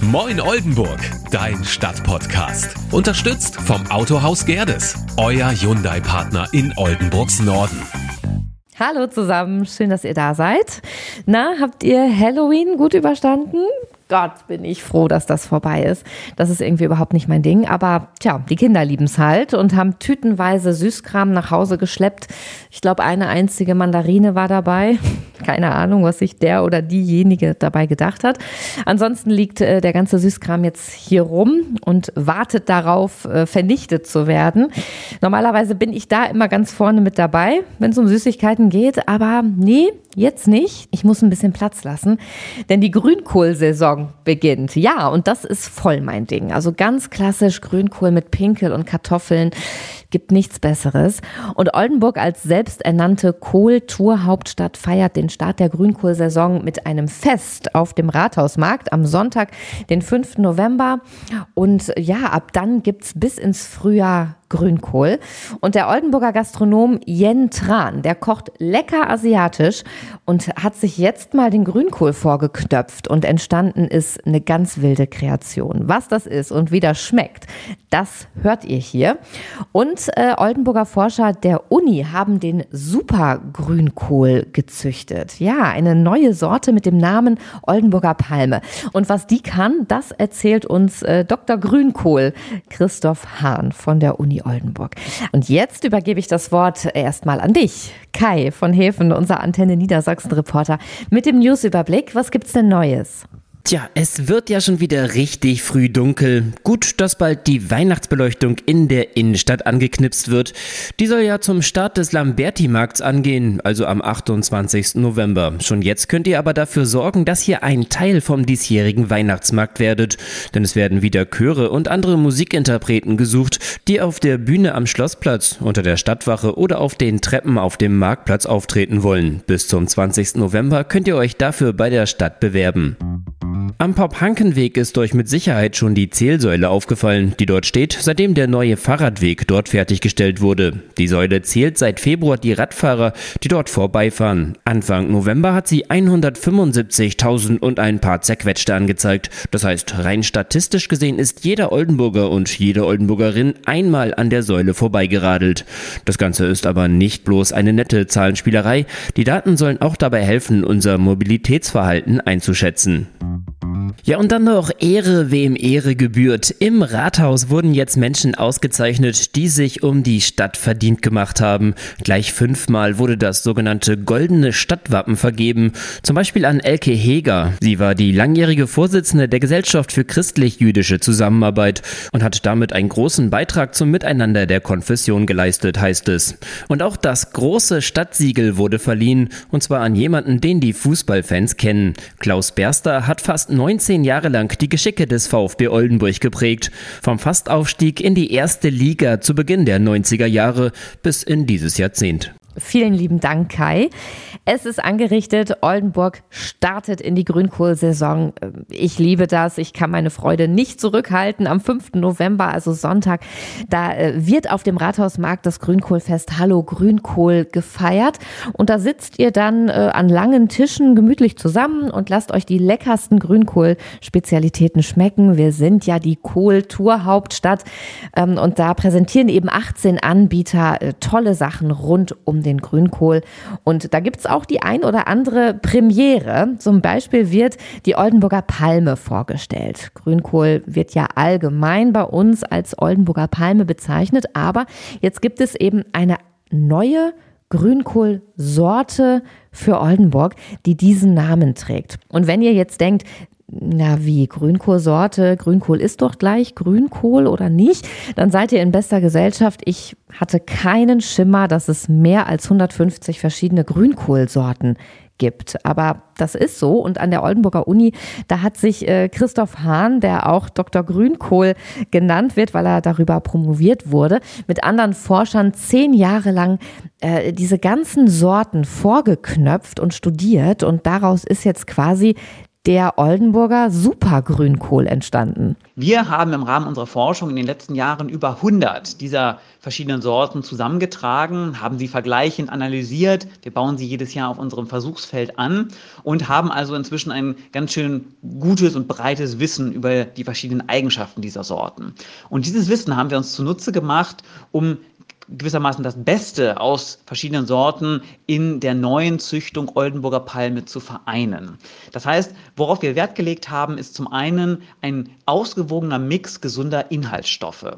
Moin Oldenburg, dein Stadtpodcast. Unterstützt vom Autohaus Gerdes, euer Hyundai-Partner in Oldenburgs Norden. Hallo zusammen, schön, dass ihr da seid. Na, habt ihr Halloween gut überstanden? Gott, bin ich froh, dass das vorbei ist. Das ist irgendwie überhaupt nicht mein Ding. Aber tja, die Kinder lieben es halt und haben tütenweise Süßkram nach Hause geschleppt. Ich glaube, eine einzige Mandarine war dabei. Keine Ahnung, was sich der oder diejenige dabei gedacht hat. Ansonsten liegt äh, der ganze Süßkram jetzt hier rum und wartet darauf, äh, vernichtet zu werden. Normalerweise bin ich da immer ganz vorne mit dabei, wenn es um Süßigkeiten geht. Aber nee, jetzt nicht. Ich muss ein bisschen Platz lassen, denn die Grünkohlsaison beginnt. Ja, und das ist voll mein Ding. Also ganz klassisch Grünkohl mit Pinkel und Kartoffeln. Gibt nichts Besseres. Und Oldenburg als selbsternannte Kohltourhauptstadt feiert den Start der Grünkohlsaison mit einem Fest auf dem Rathausmarkt am Sonntag, den 5. November. Und ja, ab dann gibt's bis ins Frühjahr Grünkohl. Und der Oldenburger Gastronom Jen Tran, der kocht lecker asiatisch und hat sich jetzt mal den Grünkohl vorgeknöpft und entstanden ist eine ganz wilde Kreation. Was das ist und wie das schmeckt, das hört ihr hier. Und äh, Oldenburger Forscher der Uni haben den Supergrünkohl gezüchtet. Ja, eine neue Sorte mit dem Namen Oldenburger Palme. Und was die kann, das erzählt uns äh, Dr. Grünkohl, Christoph Hahn von der Uni Oldenburg. Und jetzt übergebe ich das Wort erstmal an dich, Kai von Häfen, unser Antenne Niedersachsen-Reporter, mit dem Newsüberblick. Was gibt's denn Neues? Tja, es wird ja schon wieder richtig früh dunkel. Gut, dass bald die Weihnachtsbeleuchtung in der Innenstadt angeknipst wird. Die soll ja zum Start des Lamberti-Markts angehen, also am 28. November. Schon jetzt könnt ihr aber dafür sorgen, dass ihr ein Teil vom diesjährigen Weihnachtsmarkt werdet. Denn es werden wieder Chöre und andere Musikinterpreten gesucht, die auf der Bühne am Schlossplatz, unter der Stadtwache oder auf den Treppen auf dem Marktplatz auftreten wollen. Bis zum 20. November könnt ihr euch dafür bei der Stadt bewerben. Am Pop-Hankenweg ist euch mit Sicherheit schon die Zählsäule aufgefallen, die dort steht, seitdem der neue Fahrradweg dort fertiggestellt wurde. Die Säule zählt seit Februar die Radfahrer, die dort vorbeifahren. Anfang November hat sie 175.000 und ein paar zerquetschte angezeigt. Das heißt, rein statistisch gesehen ist jeder Oldenburger und jede Oldenburgerin einmal an der Säule vorbeigeradelt. Das Ganze ist aber nicht bloß eine nette Zahlenspielerei. Die Daten sollen auch dabei helfen, unser Mobilitätsverhalten einzuschätzen. Ja, und dann noch Ehre, wem Ehre gebührt. Im Rathaus wurden jetzt Menschen ausgezeichnet, die sich um die Stadt verdient gemacht haben. Gleich fünfmal wurde das sogenannte Goldene Stadtwappen vergeben. Zum Beispiel an Elke Heger. Sie war die langjährige Vorsitzende der Gesellschaft für christlich-jüdische Zusammenarbeit und hat damit einen großen Beitrag zum Miteinander der Konfession geleistet, heißt es. Und auch das große Stadtsiegel wurde verliehen, und zwar an jemanden, den die Fußballfans kennen. Klaus Berster hat fast 19 Jahre lang die Geschicke des VfB Oldenburg geprägt. Vom Fastaufstieg in die erste Liga zu Beginn der 90er Jahre bis in dieses Jahrzehnt. Vielen lieben Dank, Kai. Es ist angerichtet. Oldenburg startet in die Grünkohlsaison. Ich liebe das. Ich kann meine Freude nicht zurückhalten. Am 5. November, also Sonntag, da äh, wird auf dem Rathausmarkt das Grünkohlfest Hallo Grünkohl gefeiert. Und da sitzt ihr dann äh, an langen Tischen gemütlich zusammen und lasst euch die leckersten Grünkohl-Spezialitäten schmecken. Wir sind ja die Kohl-Tour-Hauptstadt. Ähm, und da präsentieren eben 18 Anbieter äh, tolle Sachen rund um den den Grünkohl. Und da gibt es auch die ein oder andere Premiere. Zum Beispiel wird die Oldenburger Palme vorgestellt. Grünkohl wird ja allgemein bei uns als Oldenburger Palme bezeichnet, aber jetzt gibt es eben eine neue Grünkohlsorte für Oldenburg, die diesen Namen trägt. Und wenn ihr jetzt denkt, na wie, Grünkohlsorte, Grünkohl ist doch gleich Grünkohl oder nicht, dann seid ihr in bester Gesellschaft. Ich hatte keinen Schimmer, dass es mehr als 150 verschiedene Grünkohlsorten gibt. Aber das ist so. Und an der Oldenburger Uni, da hat sich äh, Christoph Hahn, der auch Dr. Grünkohl genannt wird, weil er darüber promoviert wurde, mit anderen Forschern zehn Jahre lang äh, diese ganzen Sorten vorgeknöpft und studiert. Und daraus ist jetzt quasi der Oldenburger Supergrünkohl entstanden. Wir haben im Rahmen unserer Forschung in den letzten Jahren über 100 dieser verschiedenen Sorten zusammengetragen, haben sie vergleichend analysiert. Wir bauen sie jedes Jahr auf unserem Versuchsfeld an und haben also inzwischen ein ganz schön gutes und breites Wissen über die verschiedenen Eigenschaften dieser Sorten. Und dieses Wissen haben wir uns zunutze gemacht, um gewissermaßen das Beste aus verschiedenen Sorten in der neuen Züchtung Oldenburger Palme zu vereinen. Das heißt, worauf wir Wert gelegt haben, ist zum einen ein ausgewogener Mix gesunder Inhaltsstoffe.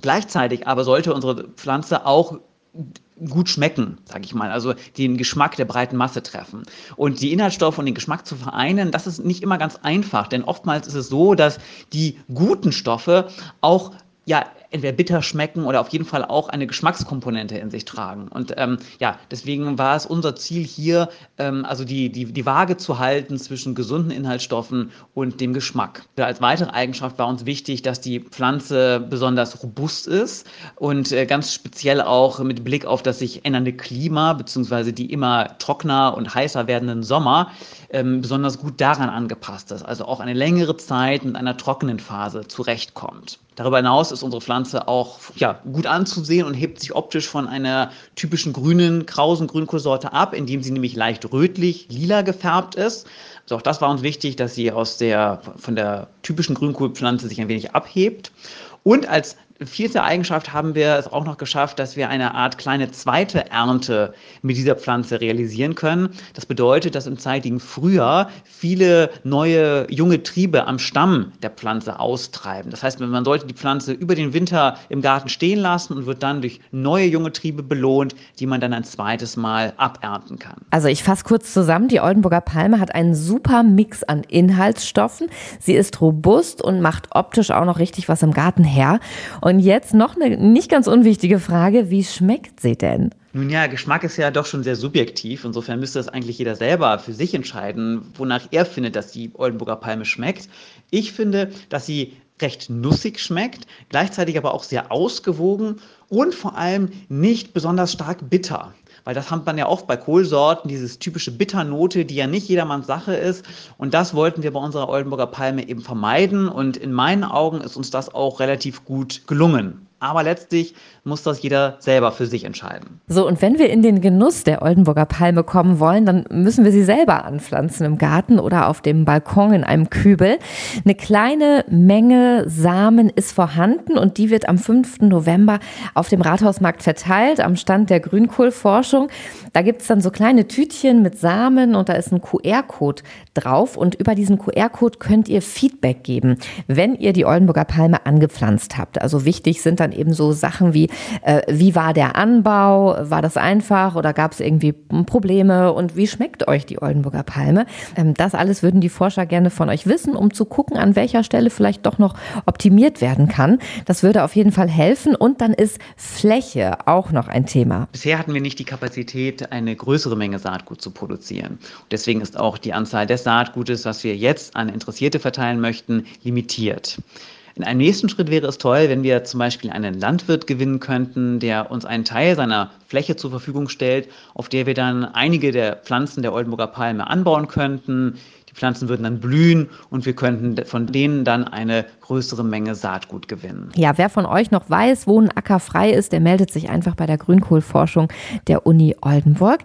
Gleichzeitig aber sollte unsere Pflanze auch gut schmecken, sage ich mal, also den Geschmack der breiten Masse treffen. Und die Inhaltsstoffe und den Geschmack zu vereinen, das ist nicht immer ganz einfach, denn oftmals ist es so, dass die guten Stoffe auch ja entweder bitter schmecken oder auf jeden Fall auch eine Geschmackskomponente in sich tragen. Und ähm, ja, deswegen war es unser Ziel hier, ähm, also die, die, die Waage zu halten zwischen gesunden Inhaltsstoffen und dem Geschmack. Als weitere Eigenschaft war uns wichtig, dass die Pflanze besonders robust ist und äh, ganz speziell auch mit Blick auf das sich ändernde Klima beziehungsweise die immer trockener und heißer werdenden Sommer ähm, besonders gut daran angepasst ist, also auch eine längere Zeit mit einer trockenen Phase zurechtkommt. Darüber hinaus ist unsere Pflanze auch ja, gut anzusehen und hebt sich optisch von einer typischen grünen, krausen Grünkohlsorte ab, indem sie nämlich leicht rötlich, lila gefärbt ist. Also auch das war uns wichtig, dass sie aus der, von der typischen Grünkohlpflanze sich ein wenig abhebt. Und als vierte Eigenschaft haben wir es auch noch geschafft, dass wir eine Art kleine zweite Ernte mit dieser Pflanze realisieren können. Das bedeutet, dass im zeitigen Frühjahr viele neue junge Triebe am Stamm der Pflanze austreiben. Das heißt, man sollte die Pflanze über den Winter im Garten stehen lassen und wird dann durch neue junge Triebe belohnt, die man dann ein zweites Mal abernten kann. Also ich fasse kurz zusammen, die Oldenburger Palme hat einen super Mix an Inhaltsstoffen. Sie ist robust und macht optisch auch noch richtig was im Garten her. Jetzt noch eine nicht ganz unwichtige Frage, wie schmeckt sie denn? Nun ja, Geschmack ist ja doch schon sehr subjektiv. Insofern müsste das eigentlich jeder selber für sich entscheiden, wonach er findet, dass die Oldenburger Palme schmeckt. Ich finde, dass sie recht nussig schmeckt, gleichzeitig aber auch sehr ausgewogen und vor allem nicht besonders stark bitter weil das hat man ja oft bei Kohlsorten, dieses typische Bitternote, die ja nicht jedermanns Sache ist. Und das wollten wir bei unserer Oldenburger Palme eben vermeiden. Und in meinen Augen ist uns das auch relativ gut gelungen. Aber letztlich muss das jeder selber für sich entscheiden. So, und wenn wir in den Genuss der Oldenburger Palme kommen wollen, dann müssen wir sie selber anpflanzen im Garten oder auf dem Balkon in einem Kübel. Eine kleine Menge Samen ist vorhanden und die wird am 5. November auf dem Rathausmarkt verteilt, am Stand der Grünkohlforschung. Da gibt es dann so kleine Tütchen mit Samen und da ist ein QR-Code drauf und über diesen QR-Code könnt ihr Feedback geben, wenn ihr die Oldenburger Palme angepflanzt habt. Also wichtig sind dann eben so Sachen wie, äh, wie war der Anbau? War das einfach oder gab es irgendwie Probleme? Und wie schmeckt euch die Oldenburger Palme? Ähm, das alles würden die Forscher gerne von euch wissen, um zu gucken, an welcher Stelle vielleicht doch noch optimiert werden kann. Das würde auf jeden Fall helfen. Und dann ist Fläche auch noch ein Thema. Bisher hatten wir nicht die Kapazität, eine größere Menge Saatgut zu produzieren. Deswegen ist auch die Anzahl des Saatgutes, was wir jetzt an Interessierte verteilen möchten, limitiert. In einem nächsten Schritt wäre es toll, wenn wir zum Beispiel einen Landwirt gewinnen könnten, der uns einen Teil seiner Fläche zur Verfügung stellt, auf der wir dann einige der Pflanzen der Oldenburger Palme anbauen könnten, Pflanzen würden dann blühen und wir könnten von denen dann eine größere Menge Saatgut gewinnen. Ja, wer von euch noch weiß, wo ein Acker frei ist, der meldet sich einfach bei der Grünkohlforschung der Uni Oldenburg.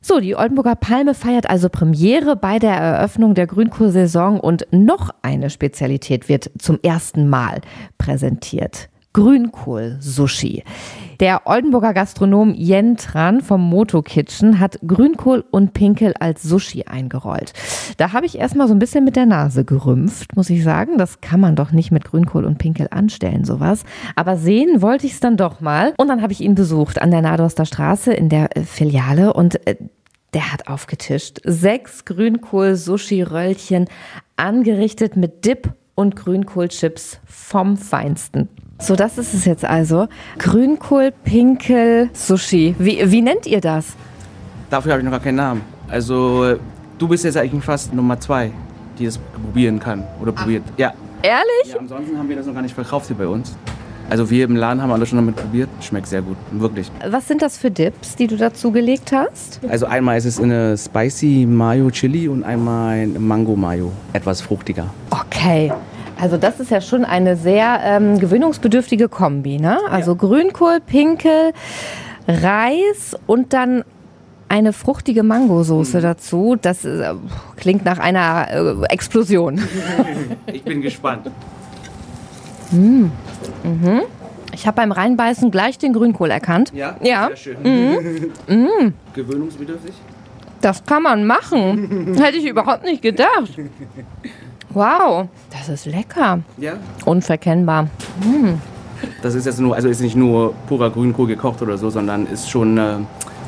So, die Oldenburger Palme feiert also Premiere bei der Eröffnung der Grünkohlsaison und noch eine Spezialität wird zum ersten Mal präsentiert. Grünkohl-Sushi. Der Oldenburger Gastronom Jen Tran vom Moto Kitchen hat Grünkohl und Pinkel als Sushi eingerollt. Da habe ich erstmal so ein bisschen mit der Nase gerümpft, muss ich sagen. Das kann man doch nicht mit Grünkohl und Pinkel anstellen, sowas. Aber sehen wollte ich es dann doch mal. Und dann habe ich ihn besucht an der Nadorster Straße in der äh, Filiale und äh, der hat aufgetischt. Sechs Grünkohl-Sushi-Röllchen angerichtet mit Dip und Grünkohlchips vom Feinsten. So, das ist es jetzt also. Grünkohl, Pinkel, Sushi. Wie, wie nennt ihr das? Dafür habe ich noch gar keinen Namen. Also, du bist jetzt eigentlich fast Nummer zwei, die das probieren kann oder probiert. Ja. Ehrlich? Ja, ansonsten haben wir das noch gar nicht verkauft hier bei uns. Also wir im Laden haben alle schon damit probiert. Schmeckt sehr gut, wirklich. Was sind das für Dips, die du dazu gelegt hast? Also einmal ist es eine Spicy Mayo Chili und einmal ein Mango Mayo. Etwas fruchtiger. Okay. Also das ist ja schon eine sehr ähm, gewöhnungsbedürftige Kombi, ne? Also Grünkohl, Pinkel, Reis und dann eine fruchtige Mangosoße dazu. Das äh, klingt nach einer äh, Explosion. Ich bin gespannt. Ich habe beim Reinbeißen gleich den Grünkohl erkannt. Ja? Ja. Sehr schön. Gewöhnungsbedürftig? Das kann man machen. Hätte ich überhaupt nicht gedacht. Wow, das ist lecker. Ja. Unverkennbar. Das ist jetzt nur, also ist nicht nur purer Grünkohl gekocht oder so, sondern ist schon äh,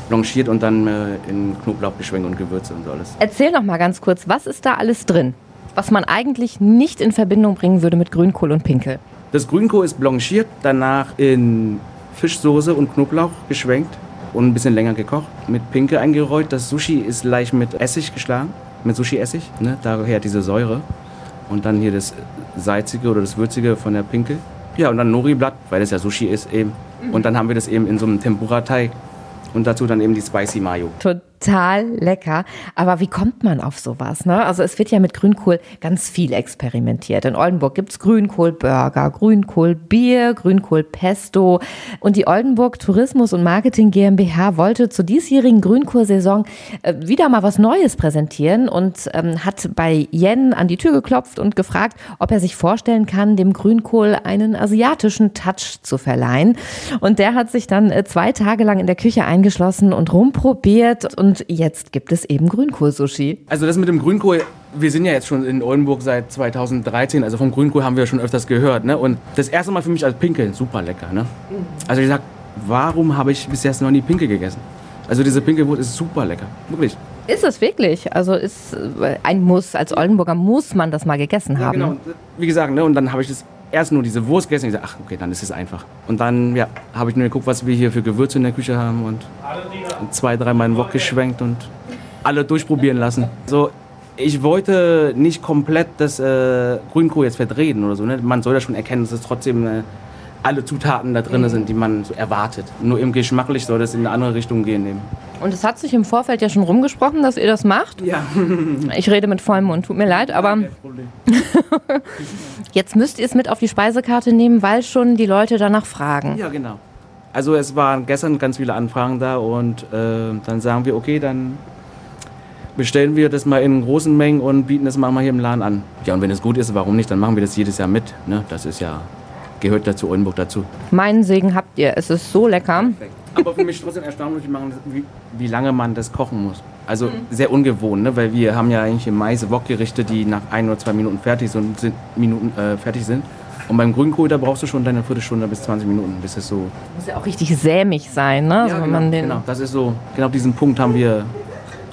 blanchiert und dann äh, in Knoblauch geschwenkt und Gewürze und so alles. Erzähl noch mal ganz kurz, was ist da alles drin? Was man eigentlich nicht in Verbindung bringen würde mit Grünkohl und Pinkel. Das Grünkohl ist blanchiert, danach in Fischsoße und Knoblauch geschwenkt und ein bisschen länger gekocht, mit Pinke eingerollt. Das Sushi ist leicht mit Essig geschlagen, mit Sushi-Essig, ne? daher diese Säure. Und dann hier das Salzige oder das Würzige von der Pinkel. Ja, und dann Nori-Blatt, weil das ja Sushi ist eben. Und dann haben wir das eben in so einem Tempura-Teig. Und dazu dann eben die Spicy Mayo. Total lecker. Aber wie kommt man auf sowas? Ne? Also es wird ja mit Grünkohl ganz viel experimentiert. In Oldenburg gibt's Grünkohlburger, Grünkohlbier, Grünkohlpesto. Und die Oldenburg Tourismus und Marketing GmbH wollte zur diesjährigen Grünkohlsaison äh, wieder mal was Neues präsentieren und ähm, hat bei Yen an die Tür geklopft und gefragt, ob er sich vorstellen kann, dem Grünkohl einen asiatischen Touch zu verleihen. Und der hat sich dann äh, zwei Tage lang in der Küche eingeschlossen und rumprobiert. Und jetzt gibt es eben Grünkohl-Sushi. Also das mit dem Grünkohl, wir sind ja jetzt schon in Oldenburg seit 2013, also vom Grünkohl haben wir schon öfters gehört. Ne? Und das erste Mal für mich als Pinkel, super lecker. Ne? Also ich sag, warum habe ich bis jetzt noch nie Pinkel gegessen? Also diese Pinkelwurst ist super lecker, wirklich. Ist es wirklich? Also ist äh, ein Muss. Als Oldenburger muss man das mal gegessen haben. Genau, wie gesagt, ne? und dann habe ich das erst nur diese Wurst gegessen ich sag, ach okay, dann ist es einfach. Und dann ja, habe ich nur geguckt, was wir hier für Gewürze in der Küche haben und zwei, dreimal in den Wok geschwenkt und alle durchprobieren lassen. So, ich wollte nicht komplett das äh, Grünkohl jetzt verdrehen oder so. Ne? Man soll ja schon erkennen, dass es trotzdem äh, alle Zutaten da drin sind, die man so erwartet. Nur im geschmacklich soll das in eine andere Richtung gehen. Eben. Und es hat sich im Vorfeld ja schon rumgesprochen, dass ihr das macht. Ja, Ich rede mit vollem Mund, tut mir leid, aber Problem. jetzt müsst ihr es mit auf die Speisekarte nehmen, weil schon die Leute danach fragen. Ja, genau. Also es waren gestern ganz viele Anfragen da und äh, dann sagen wir, okay, dann bestellen wir das mal in großen Mengen und bieten das mal mal hier im Laden an. Ja, und wenn es gut ist, warum nicht? Dann machen wir das jedes Jahr mit. Ne? Das ist ja, gehört dazu Oldenburg dazu. Meinen Segen habt ihr, es ist so lecker. Aber für mich trotzdem erstaunlich, wie, wie, lange man das kochen muss. Also sehr ungewohnt, ne? weil wir haben ja eigentlich im Mais Wokgerichte, die nach ein oder zwei Minuten fertig sind, sind, Minuten, äh, fertig sind. Und beim Grünkohl, da brauchst du schon deine Viertelstunde bis 20 Minuten, bis es so Muss ja auch richtig sämig sein, ne? Also wenn genau, man den genau, das ist so, genau diesen Punkt haben wir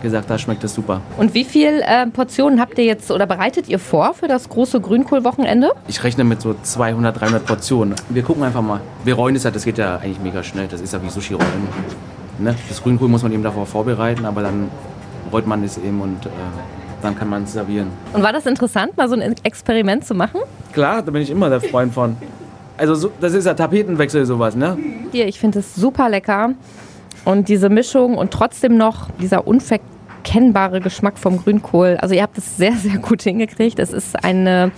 gesagt, da schmeckt es super. Und wie viel äh, Portionen habt ihr jetzt oder bereitet ihr vor für das große Grünkohlwochenende? Ich rechne mit so 200, 300 Portionen. Wir gucken einfach mal. Wir rollen das ja, das geht ja eigentlich mega schnell. Das ist ja wie Sushi-Rollen. Ne? Das Grünkohl muss man eben davor vorbereiten, aber dann rollt man es eben und äh, dann kann man es servieren. Und war das interessant, mal so ein Experiment zu machen? Klar, da bin ich immer der Freund von. Also so, das ist ja Tapetenwechsel sowas, ne? Dir, ich finde es super lecker. Und diese Mischung und trotzdem noch dieser unverkennbare Geschmack vom Grünkohl. Also ihr habt es sehr, sehr gut hingekriegt. Es ist eine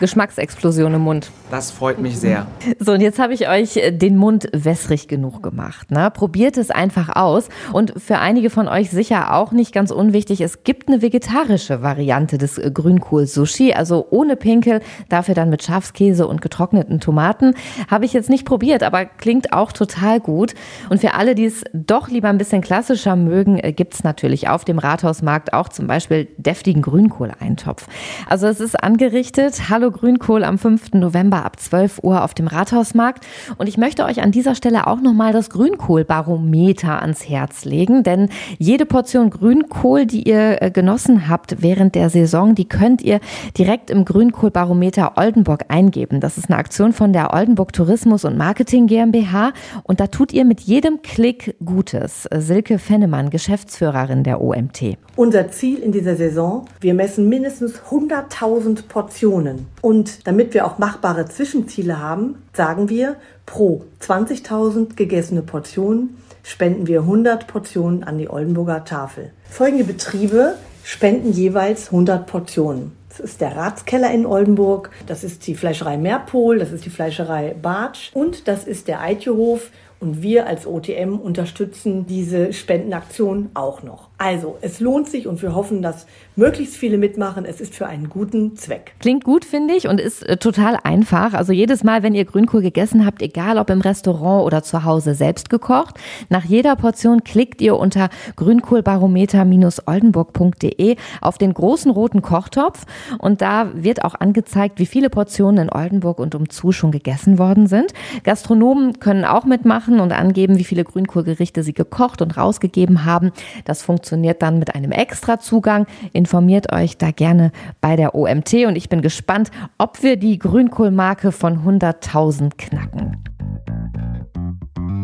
Geschmacksexplosion im Mund. Das freut mich sehr. So, und jetzt habe ich euch äh, den Mund wässrig genug gemacht. Ne? Probiert es einfach aus. Und für einige von euch sicher auch nicht ganz unwichtig, es gibt eine vegetarische Variante des äh, Grünkohl-Sushi, also ohne Pinkel, dafür dann mit Schafskäse und getrockneten Tomaten. Habe ich jetzt nicht probiert, aber klingt auch total gut. Und für alle, die es doch lieber ein bisschen klassischer mögen, äh, gibt's natürlich auf dem Rathausmarkt auch zum Beispiel deftigen Grünkohleintopf. Also es ist angerichtet. Hallo Grünkohl am 5. November ab 12 Uhr auf dem Rathausmarkt. Und ich möchte euch an dieser Stelle auch nochmal das Grünkohlbarometer ans Herz legen, denn jede Portion Grünkohl, die ihr äh, genossen habt während der Saison, die könnt ihr direkt im Grünkohlbarometer Oldenburg eingeben. Das ist eine Aktion von der Oldenburg Tourismus und Marketing GmbH und da tut ihr mit jedem Klick Gutes. Silke Fennemann, Geschäftsführerin der OMT. Unser Ziel in dieser Saison, wir messen mindestens 100.000 Portionen. Und damit wir auch machbare Zwischenziele haben, sagen wir, pro 20.000 gegessene Portionen spenden wir 100 Portionen an die Oldenburger Tafel. Folgende Betriebe spenden jeweils 100 Portionen. Das ist der Ratskeller in Oldenburg, das ist die Fleischerei Merpol, das ist die Fleischerei Bartsch und das ist der Eitjehof und wir als OTM unterstützen diese Spendenaktion auch noch. Also, es lohnt sich und wir hoffen, dass möglichst viele mitmachen. Es ist für einen guten Zweck. Klingt gut, finde ich, und ist äh, total einfach. Also jedes Mal, wenn ihr Grünkohl gegessen habt, egal ob im Restaurant oder zu Hause selbst gekocht, nach jeder Portion klickt ihr unter grünkohlbarometer-oldenburg.de auf den großen roten Kochtopf und da wird auch angezeigt, wie viele Portionen in Oldenburg und umzu schon gegessen worden sind. Gastronomen können auch mitmachen und angeben, wie viele Grünkohlgerichte sie gekocht und rausgegeben haben. Das funktioniert dann mit einem Extrazugang. Informiert euch da gerne bei der OMT und ich bin gespannt, ob wir die Grünkohlmarke von 100.000 knacken.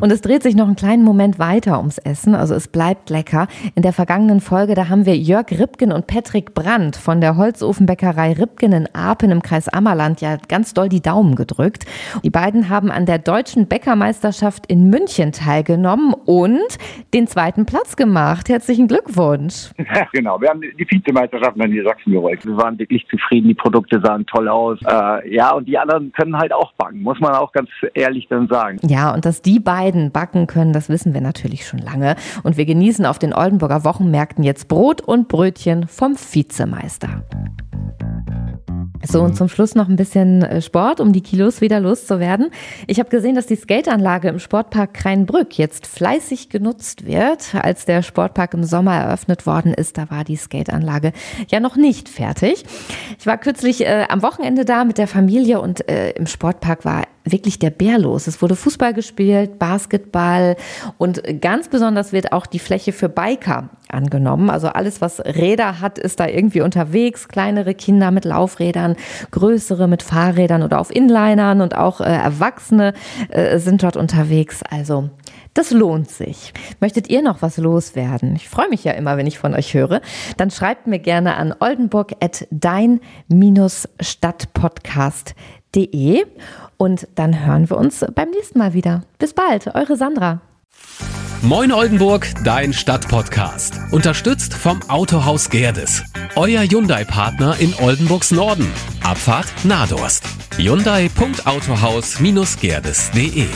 Und es dreht sich noch einen kleinen Moment weiter ums Essen, also es bleibt lecker. In der vergangenen Folge, da haben wir Jörg Ripken und Patrick Brandt von der Holzofenbäckerei Ripken in Apen im Kreis Ammerland ja ganz doll die Daumen gedrückt. Die beiden haben an der deutschen Bäckermeisterschaft in München teilgenommen und den zweiten Platz gemacht. Herzlichen Glückwunsch. Ja, genau. Wir haben die Vizemeisterschaft in die Sachsen geholt. Wir waren wirklich zufrieden. Die Produkte sahen toll aus. Äh, ja, und die anderen können halt auch backen, muss man auch ganz ehrlich dann sagen. Ja, und dass die beiden beiden backen können, das wissen wir natürlich schon lange. Und wir genießen auf den Oldenburger Wochenmärkten jetzt Brot und Brötchen vom Vizemeister. So, und zum Schluss noch ein bisschen äh, Sport, um die Kilos wieder loszuwerden. Ich habe gesehen, dass die Skateanlage im Sportpark Kreinbrück jetzt fleißig genutzt wird. Als der Sportpark im Sommer eröffnet worden ist, da war die Skateanlage ja noch nicht fertig. Ich war kürzlich äh, am Wochenende da mit der Familie und äh, im Sportpark war wirklich der Bär los. Es wurde Fußball gespielt, Basketball und ganz besonders wird auch die Fläche für Biker angenommen. Also alles, was Räder hat, ist da irgendwie unterwegs. Kleinere Kinder mit Laufrädern, größere mit Fahrrädern oder auf Inlinern und auch äh, Erwachsene äh, sind dort unterwegs. Also das lohnt sich. Möchtet ihr noch was loswerden? Ich freue mich ja immer, wenn ich von euch höre. Dann schreibt mir gerne an oldenburg.dein-stadtpodcast.de und dann hören wir uns beim nächsten Mal wieder. Bis bald, eure Sandra. Moin Oldenburg, dein Stadtpodcast. Unterstützt vom Autohaus Gerdes. Euer Hyundai-Partner in Oldenburgs Norden. Abfahrt Nadorst. Hyundai.autohaus-gerdes.de